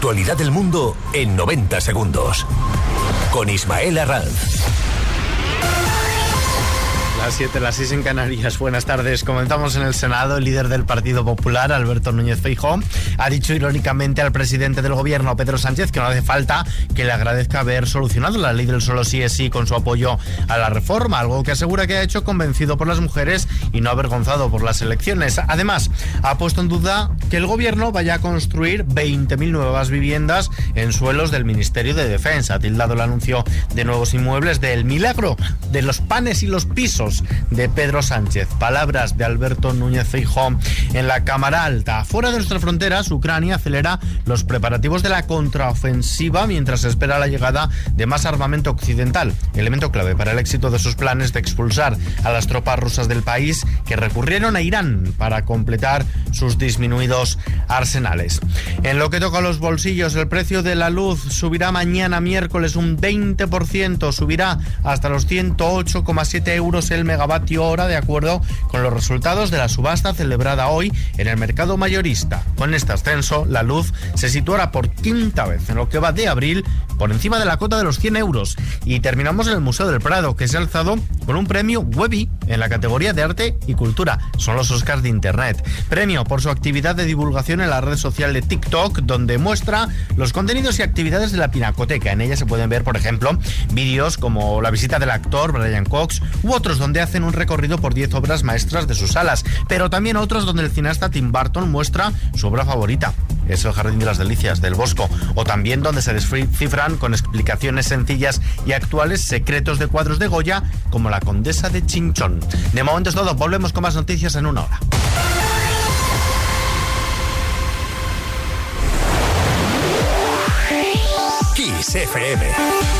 actualidad del mundo en 90 segundos. Con Ismael Arranz. Las 7, las 6 en Canarias. Buenas tardes. Comenzamos en el Senado. El líder del Partido Popular, Alberto Núñez Feijóo, ha dicho irónicamente al presidente del gobierno, Pedro Sánchez, que no hace falta que le agradezca haber solucionado la ley del solo sí es sí con su apoyo a la reforma, algo que asegura que ha hecho convencido por las mujeres y no avergonzado por las elecciones. Además, ha puesto en duda que el gobierno vaya a construir 20.000 nuevas viviendas en suelos del Ministerio de Defensa. Ha tildado el anuncio de nuevos inmuebles del milagro de los panes y los pisos de Pedro Sánchez. Palabras de Alberto Núñez Feijóo en la Cámara Alta. Fuera de nuestras fronteras, Ucrania acelera los preparativos de la contraofensiva mientras espera la llegada de más armamento occidental, elemento clave para el éxito de sus planes de expulsar a las tropas rusas del país que recurrieron a Irán para completar sus disminuidos arsenales. En lo que toca a los bolsillos, el precio de la luz subirá mañana miércoles un 20%, subirá hasta los 108,7 euros el megavatio hora de acuerdo con los resultados de la subasta celebrada hoy en el mercado mayorista. Con este ascenso, la luz se situará por quinta vez en lo que va de abril por encima de la cota de los 100 euros. Y terminamos en el Museo del Prado, que se ha alzado con un premio Webby en la categoría de arte y cultura. Son los Oscars de Internet. Premio por su actividad de divulgación en la red social de TikTok, donde muestra los contenidos y actividades de la Pinacoteca. En ella se pueden ver, por ejemplo, vídeos como la visita del actor Brian Cox u otros donde hacen un recorrido por 10 obras maestras de sus salas, pero también otros donde el cineasta Tim Burton muestra su obra favorita, es el Jardín de las Delicias del Bosco, o también donde se descifran con explicaciones sencillas y actuales secretos de cuadros de Goya, como la Condesa de Chinchón. De momento es todo, volvemos con más noticias en una hora. FM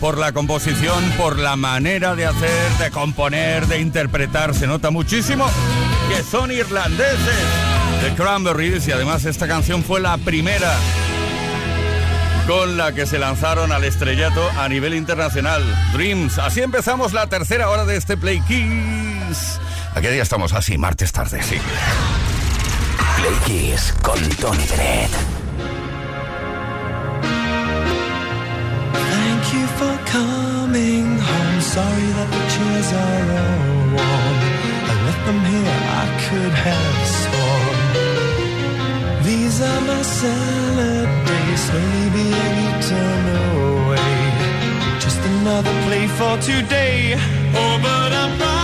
Por la composición, por la manera de hacer, de componer, de interpretar, se nota muchísimo que son irlandeses. The Cranberries y además esta canción fue la primera con la que se lanzaron al estrellato a nivel internacional. Dreams. Así empezamos la tercera hora de este Play Kiss. ¿A qué día estamos? Así, martes tarde, sí. Play Kiss con Tony Bennett. You for coming home. Sorry that the chairs are all warm. I left them here, I could have sworn. These are my salad days, slowly being eaten away. Just another play for today. Oh, but I'm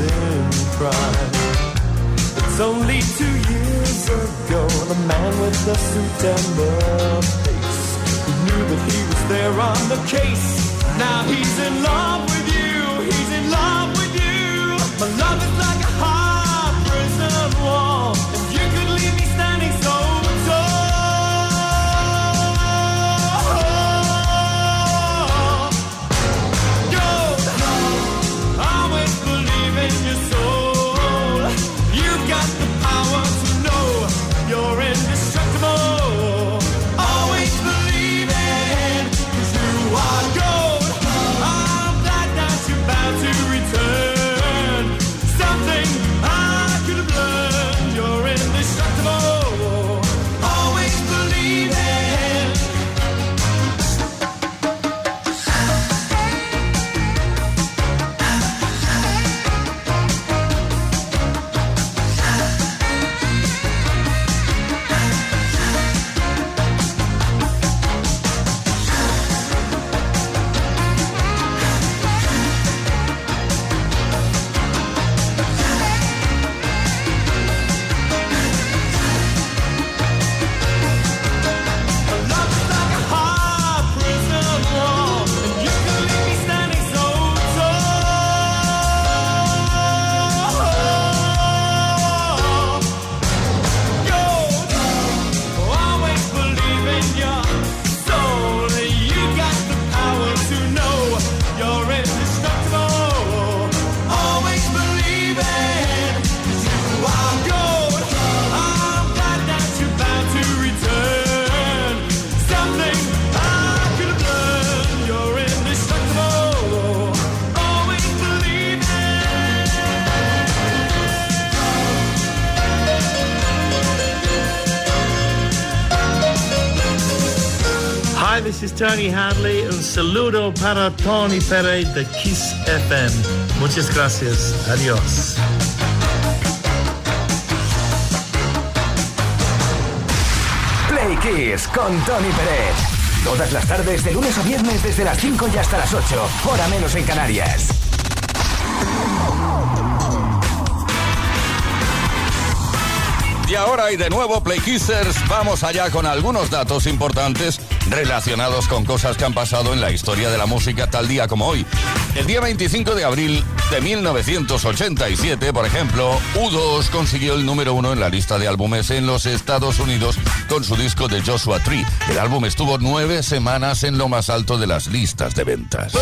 in. It's only two years ago, the man with the suit and the face, who knew that he was there on the case. Now he's in love with you, he's in love with you. My love is like Tony Hadley. Un saludo para Tony Pérez de Kiss FM. Muchas gracias. Adiós. Play Kiss con Tony Pérez. Todas las tardes, de lunes a viernes, desde las 5 y hasta las 8. Hora menos en Canarias. Y ahora y de nuevo, Play Kissers, vamos allá con algunos datos importantes relacionados con cosas que han pasado en la historia de la música tal día como hoy. El día 25 de abril de 1987, por ejemplo, U2 consiguió el número uno en la lista de álbumes en los Estados Unidos con su disco de Joshua Tree. El álbum estuvo nueve semanas en lo más alto de las listas de ventas.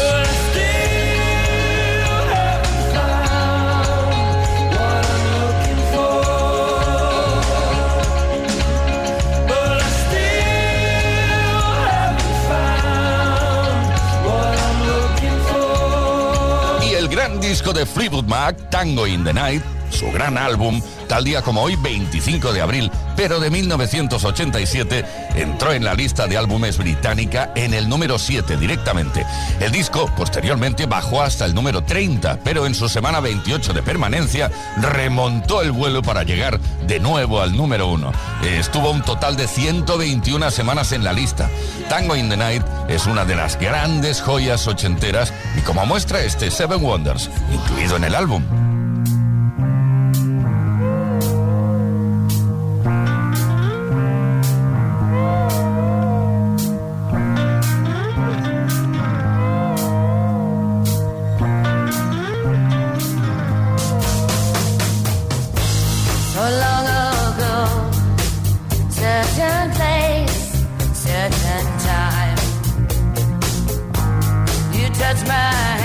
Disco de Fleetwood Mac, Tango in the Night, su gran álbum, tal día como hoy, 25 de abril, pero de 1987, entró en la lista de álbumes británica en el número 7 directamente. El disco posteriormente bajó hasta el número 30, pero en su semana 28 de permanencia remontó el vuelo para llegar de nuevo al número 1. Estuvo un total de 121 semanas en la lista. Tango in the Night es una de las grandes joyas ochenteras y como muestra este Seven Wonders, incluido en el álbum. that's my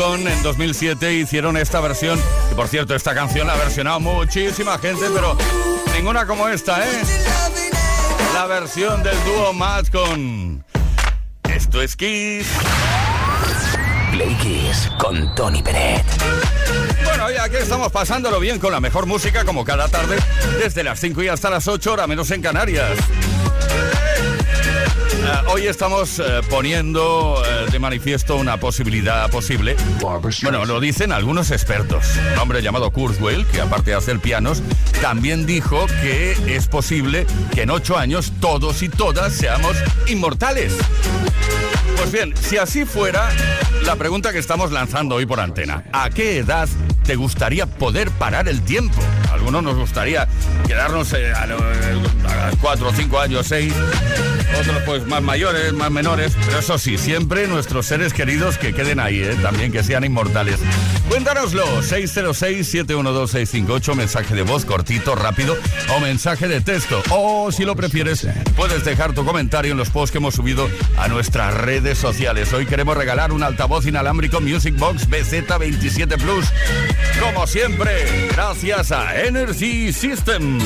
en 2007 hicieron esta versión. Y por cierto, esta canción la ha versionado muchísima gente, pero ninguna como esta, ¿eh? La versión del dúo Madcon. Esto es Kiss. Play Kiss con Tony Peret. Bueno, ya que estamos pasándolo bien con la mejor música como cada tarde, desde las 5 y hasta las 8 horas menos en Canarias. Eh, hoy estamos eh, poniendo eh, de manifiesto una posibilidad posible. Bueno, lo dicen algunos expertos. Un hombre llamado Kurzweil, que aparte de hacer pianos, también dijo que es posible que en ocho años todos y todas seamos inmortales. Pues bien, si así fuera, la pregunta que estamos lanzando hoy por antena, ¿a qué edad te gustaría poder parar el tiempo? algunos nos gustaría quedarnos a, los, a cuatro, cinco años, seis otros pues más mayores, más menores, pero eso sí, siempre nuestros seres queridos que queden ahí, ¿eh? también que sean inmortales. Cuéntanoslo, 606-712-658, mensaje de voz cortito, rápido, o mensaje de texto, o si lo prefieres, puedes dejar tu comentario en los posts que hemos subido a nuestras redes sociales. Hoy queremos regalar un altavoz inalámbrico Music Box BZ27 Plus, como siempre, gracias a Energy System.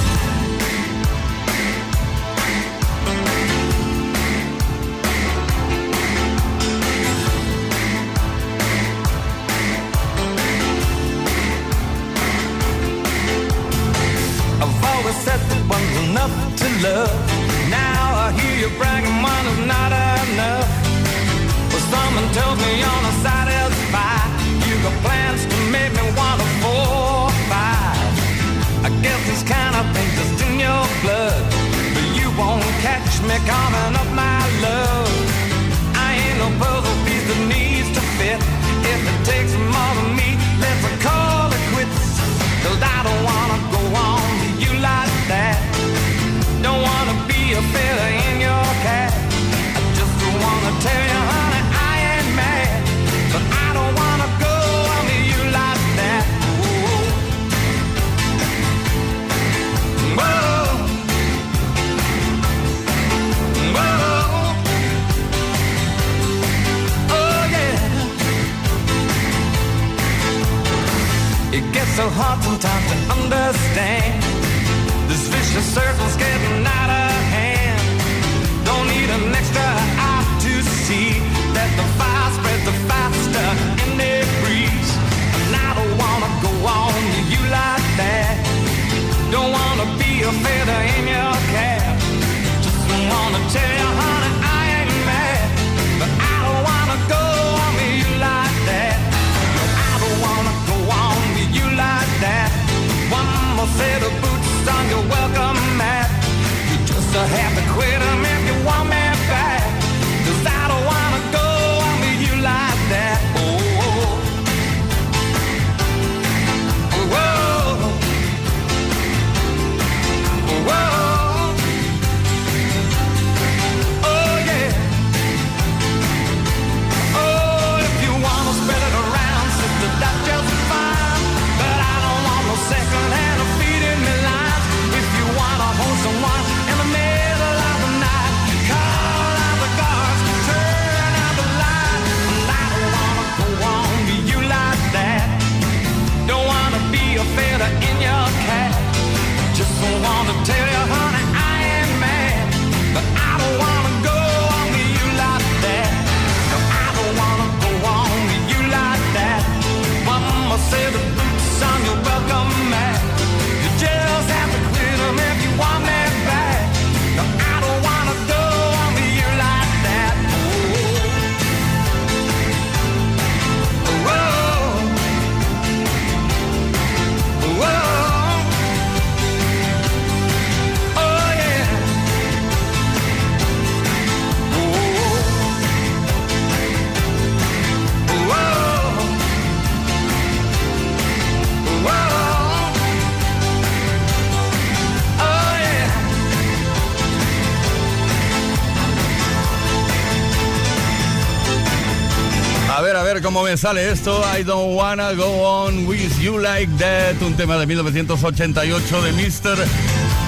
cómo me sale esto. I don't wanna go on with you like that. Un tema de 1988 de Mr.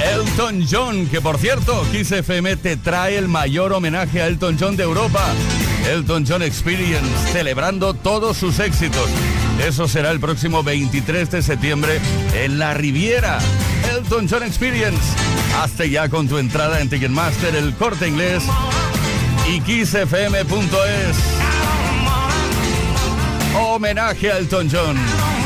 Elton John, que por cierto, Kiss FM te trae el mayor homenaje a Elton John de Europa. Elton John Experience, celebrando todos sus éxitos. Eso será el próximo 23 de septiembre en La Riviera. Elton John Experience. Hazte ya con tu entrada en Ticketmaster, el corte inglés y kissfm.es homenaje a Elton John.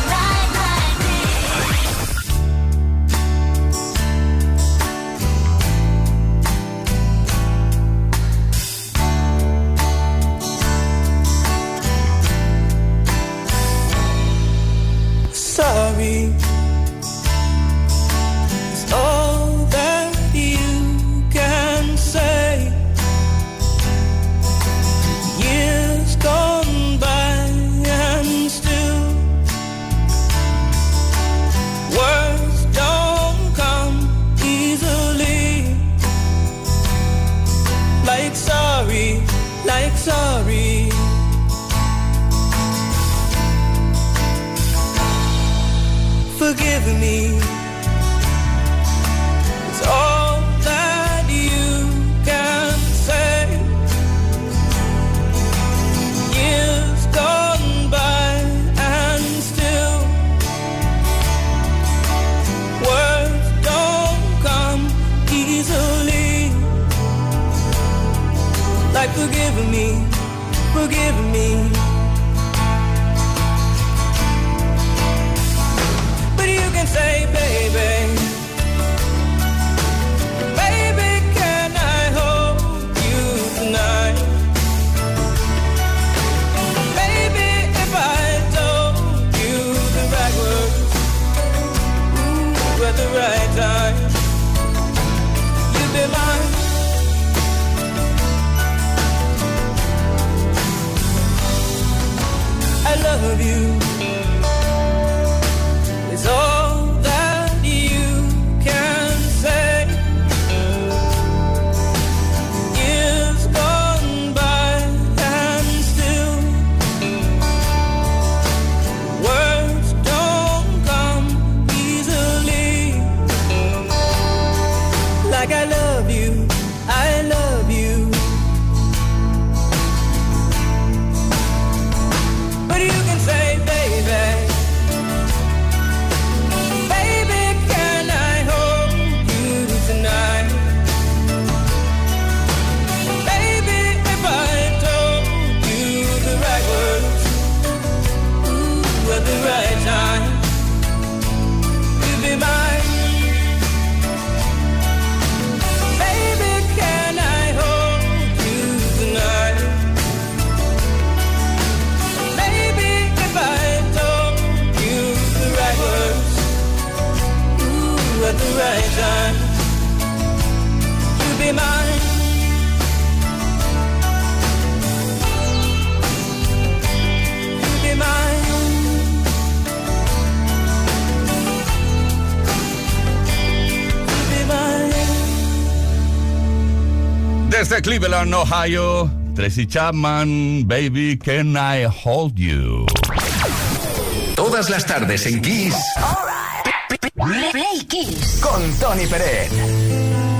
Forgive me, forgive me. But you can say, baby, baby, can I hold you tonight? Baby, if I told you the right words ooh, at the right time, Desde Cleveland, Ohio, Tracy Chapman, Baby, Can I Hold You? Todas las tardes en Kiss Play Kiss. con Tony Pérez.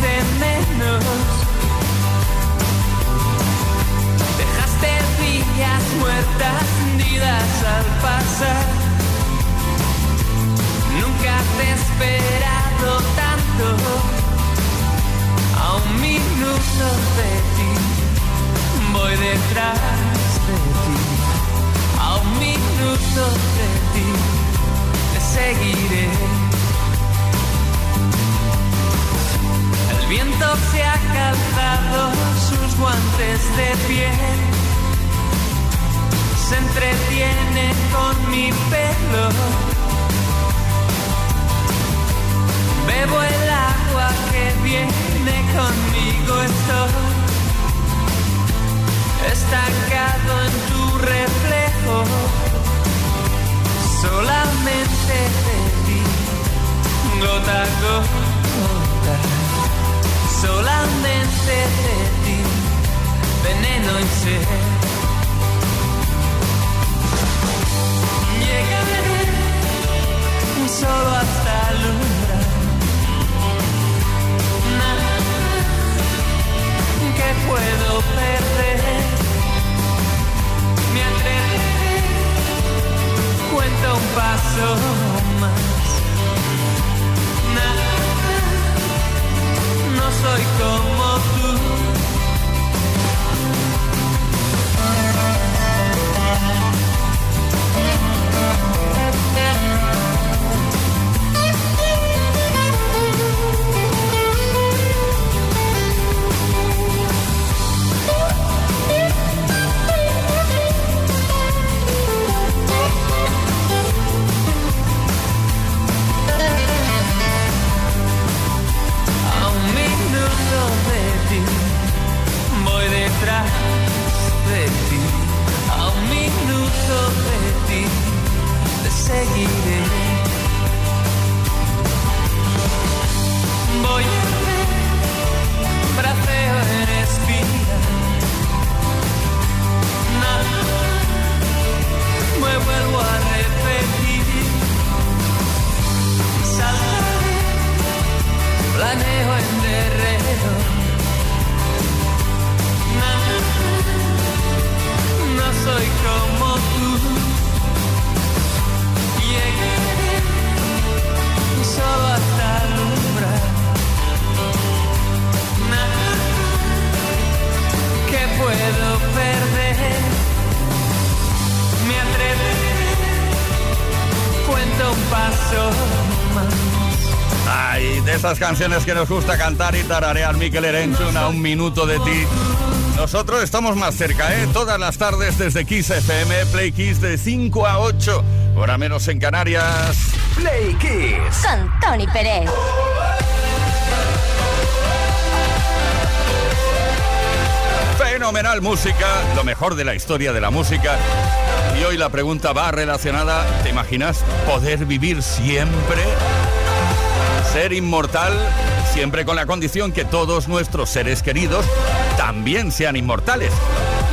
De menos. Dejaste villas muertas hundidas al pasar. Nunca te he esperado tanto. A un minuto de ti voy detrás de ti. A un minuto de ti de piel. Se entretiene con mi pelo. Bebo el agua que viene conmigo. Estoy estancado en tu reflejo. Solamente de ti, gota a gota. Solamente de ti, veneno y sed. Llegaré solo hasta alumbrar. Nada que puedo perder. Me atreveré, cuento un paso más. Nada, no soy como esas canciones que nos gusta cantar y tararear Miquel Erenchun a un minuto de ti. Nosotros estamos más cerca, ¿eh? Todas las tardes desde Kiss FM, Play Kiss de 5 a 8, hora menos en Canarias. Play Kiss. Con Tony Pérez. Fenomenal música, lo mejor de la historia de la música. Y hoy la pregunta va relacionada, ¿te imaginas poder vivir siempre? Ser inmortal, siempre con la condición que todos nuestros seres queridos también sean inmortales.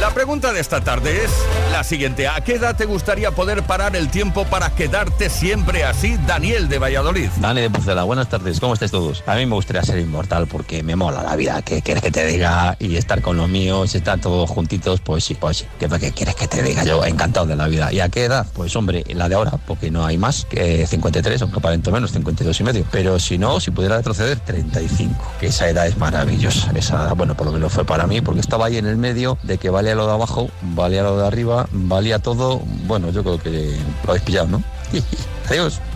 La pregunta de esta tarde es la siguiente. ¿A qué edad te gustaría poder parar el tiempo para quedarte siempre así? Daniel de Valladolid. Dani de Pucela, buenas tardes, ¿cómo estáis todos? A mí me gustaría ser inmortal porque me mola la vida, ¿qué quieres que te diga? Y estar con los míos, estar todos juntitos, pues sí, pues sí. ¿Qué, qué quieres que te diga? Yo encantado de la vida. ¿Y a qué edad? Pues hombre, la de ahora, porque no hay más que 53, aunque aparento menos, 52 y medio. Pero si no, si pudiera retroceder, 35, que esa edad es maravillosa. Esa bueno, por lo menos fue para mí, porque estaba ahí en el medio de que valía lo de abajo, valía lo de arriba, valía todo. Bueno, yo creo que lo habéis pillado, ¿no? Adiós.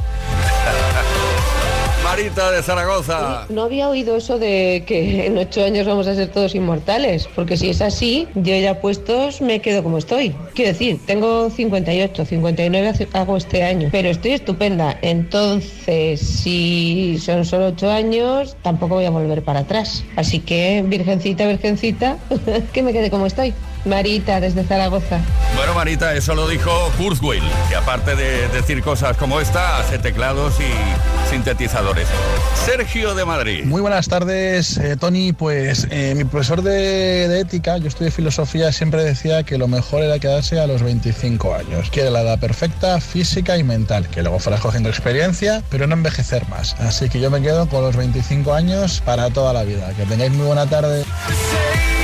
Marita de Zaragoza. No había oído eso de que en ocho años vamos a ser todos inmortales, porque si es así, yo ya puestos me quedo como estoy. Quiero decir, tengo 58, 59 hace- hago este año, pero estoy estupenda. Entonces, si son solo ocho años, tampoco voy a volver para atrás. Así que, virgencita, virgencita, que me quede como estoy. Marita, desde Zaragoza. Bueno, Marita, eso lo dijo Kurzweil, que aparte de decir cosas como esta, hace teclados y sintetizadores. Sergio de Madrid. Muy buenas tardes, eh, Tony. Pues eh, mi profesor de, de ética, yo estudié filosofía, siempre decía que lo mejor era quedarse a los 25 años, que era la edad perfecta física y mental, que luego fueras cogiendo experiencia, pero no envejecer más. Así que yo me quedo con los 25 años para toda la vida. Que tengáis muy buena tarde.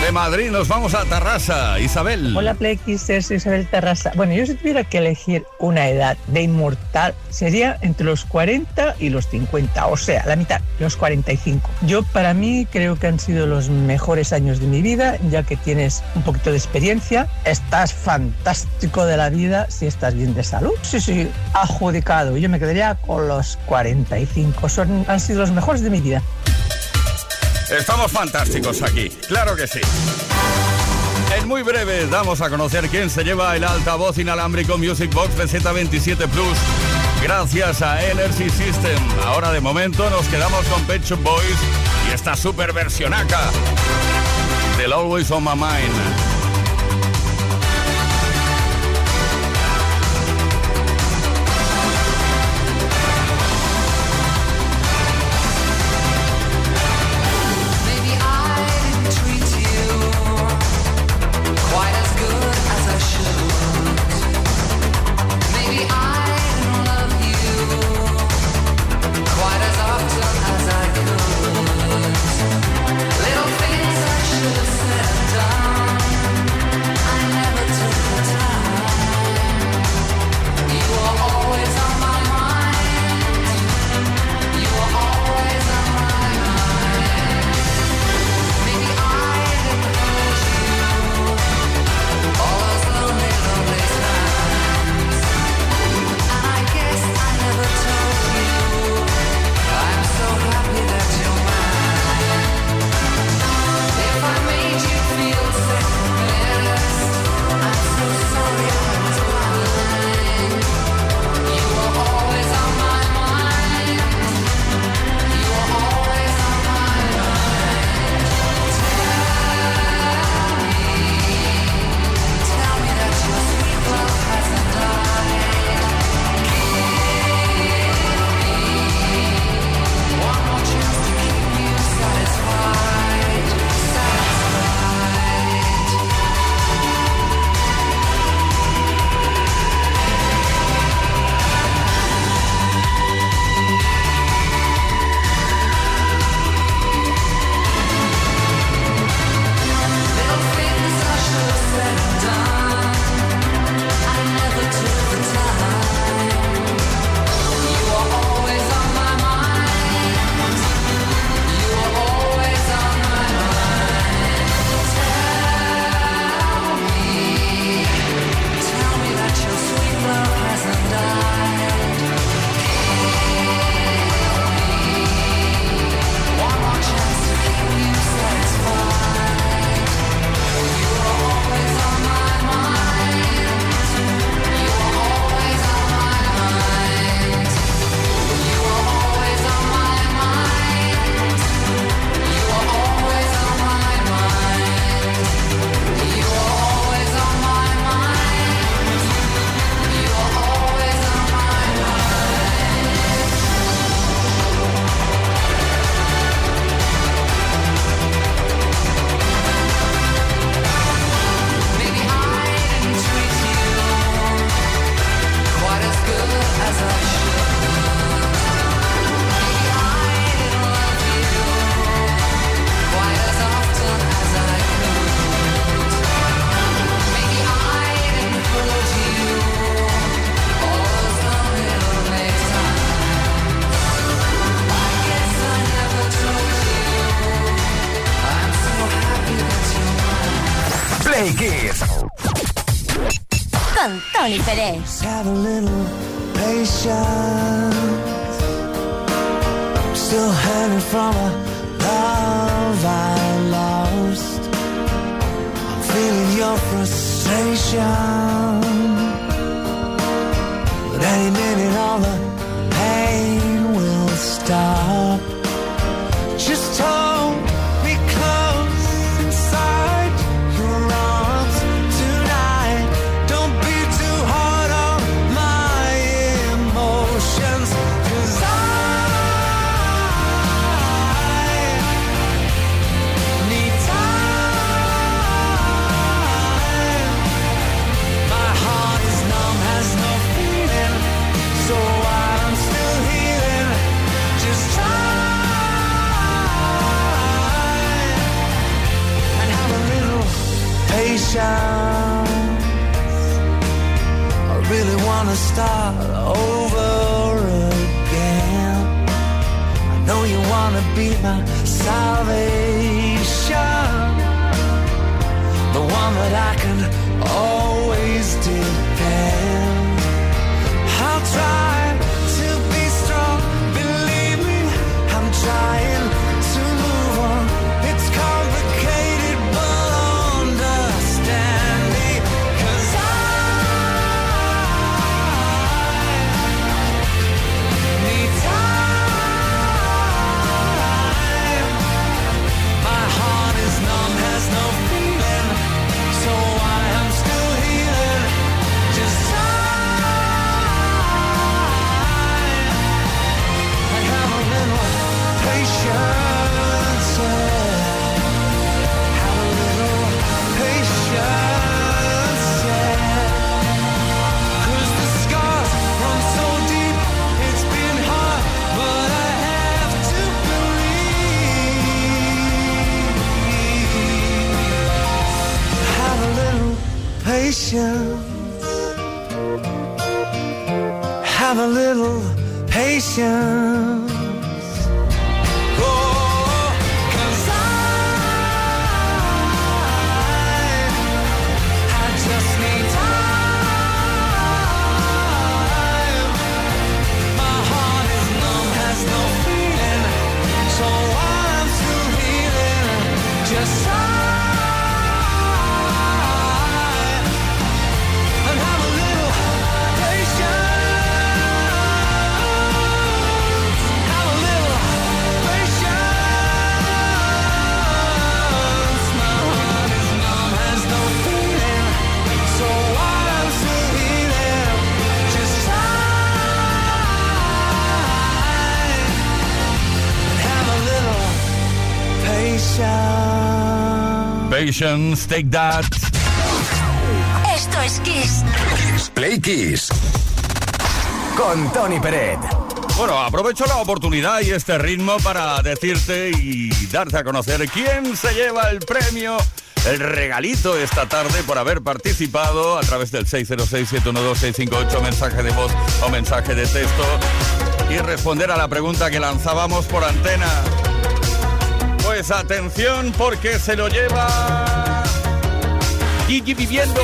De Madrid nos vamos a Tarrasa. Isabel. Hola Play Kissers, soy Isabel Terrasa. Bueno, yo si tuviera que elegir una edad de inmortal, sería entre los 40 y los 50, o sea, la mitad, los 45. Yo para mí creo que han sido los mejores años de mi vida, ya que tienes un poquito de experiencia, estás fantástico de la vida si estás bien de salud. Sí, sí, adjudicado. Yo me quedaría con los 45. Son, han sido los mejores de mi vida. Estamos fantásticos aquí, claro que sí. En muy breve damos a conocer quién se lleva el altavoz inalámbrico Music Box de Z27 Plus. Gracias a Energy System. Ahora de momento nos quedamos con Pet Boys y esta super versionaca del Always on My Mind. Tony have a little patience. Still hanging from a love I lost. I'm feeling your frustration. be my salvation, the one that I can Invasions, Take That. Esto es Kiss. Play Kiss. Con Tony Peret. Bueno, aprovecho la oportunidad y este ritmo para decirte y darte a conocer quién se lleva el premio el regalito esta tarde por haber participado a través del 606-712-658, mensaje de voz o mensaje de texto y responder a la pregunta que lanzábamos por antena. Atención porque se lo lleva Gigi Viviendo.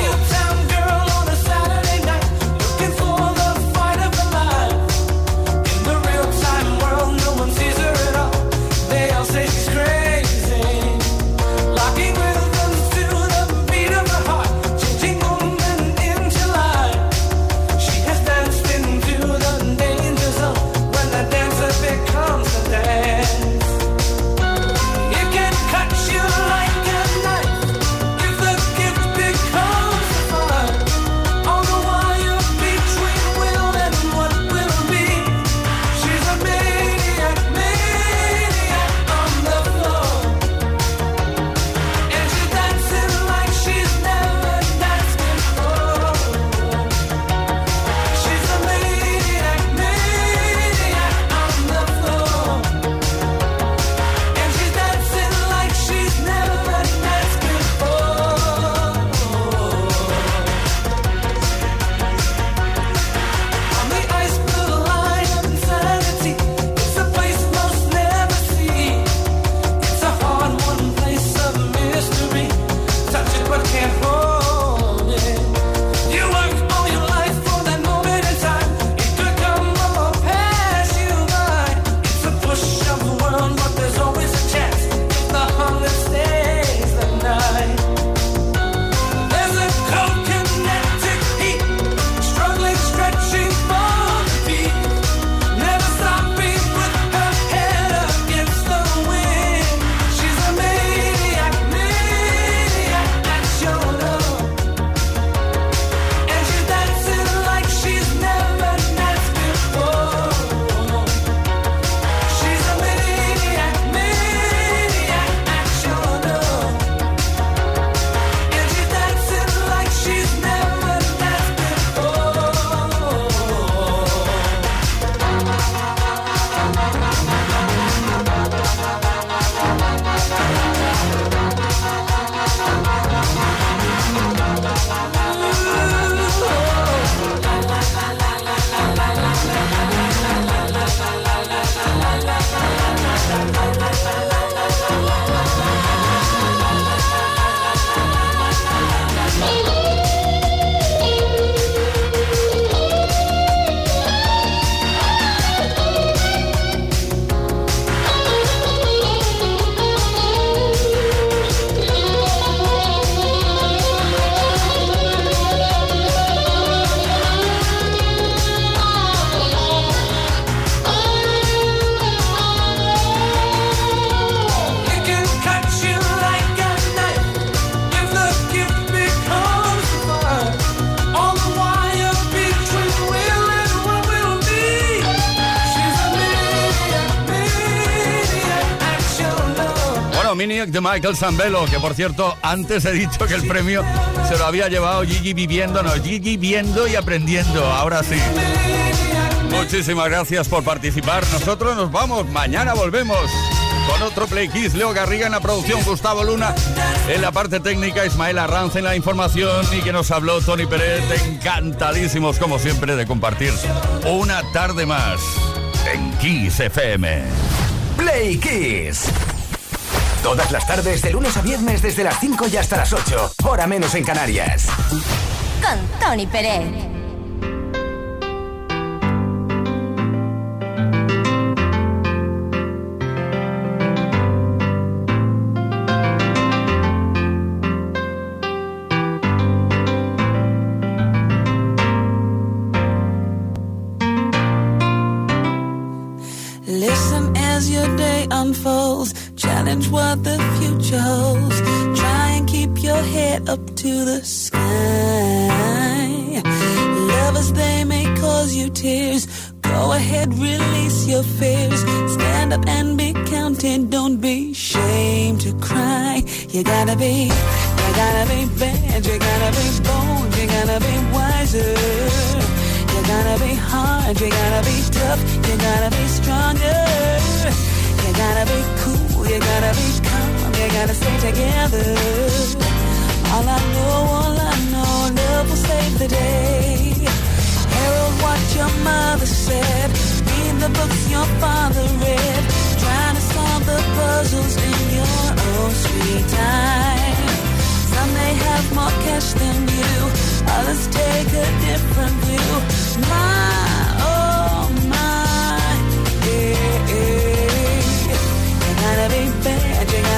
De Michael Zambello, que por cierto, antes he dicho que el premio se lo había llevado Gigi viviendo, no, Gigi viendo y aprendiendo, ahora sí. Muchísimas gracias por participar. Nosotros nos vamos, mañana volvemos con otro Play Kiss. Leo Garriga en la producción, Gustavo Luna en la parte técnica, Ismael Arranz en la información y que nos habló Tony Pérez. Encantadísimos, como siempre, de compartir una tarde más en Kiss FM. Play Kiss. Todas las tardes, de lunes a viernes, desde las 5 y hasta las 8. Hora menos en Canarias. Con Tony Pérez. Listen as your day unfolds. Challenge what the future holds. Try and keep your head up to the sky. Lovers, they may cause you tears. Go ahead, release your fears. Stand up and be counted. Don't be ashamed to cry. You gotta be, you gotta be bad. You gotta be bold. You gotta be wiser. You gotta be hard, you gotta be tough, you gotta be stronger. You gotta be cool, you gotta be calm, you gotta stay together. All I know, all I know, love will save the day. Herald what your mother said, read the books your father read, trying to solve the puzzles in your own sweet time. Some may have more cash than you, others take a different view. My,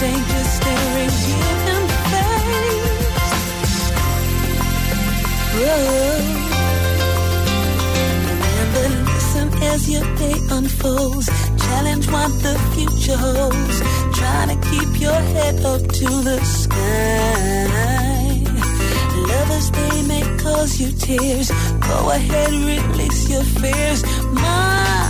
Danger staring you in the face. Listen as your day unfolds. Challenge what the future holds. To keep your head up to the sky. Lovers, they may cause you tears. Go ahead, release your fears. My,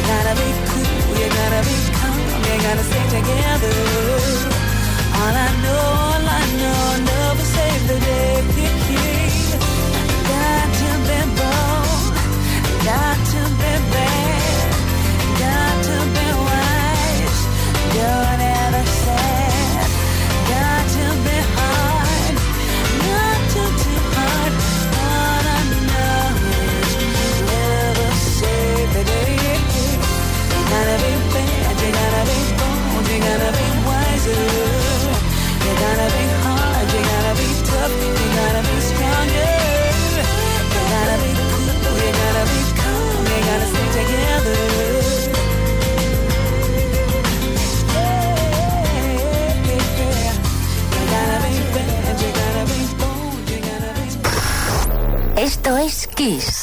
You gotta be cool, you gotta be calm, you gotta stay together. All I know, all I know, love will save the day. Got to be bold, got to Esto es Kiss.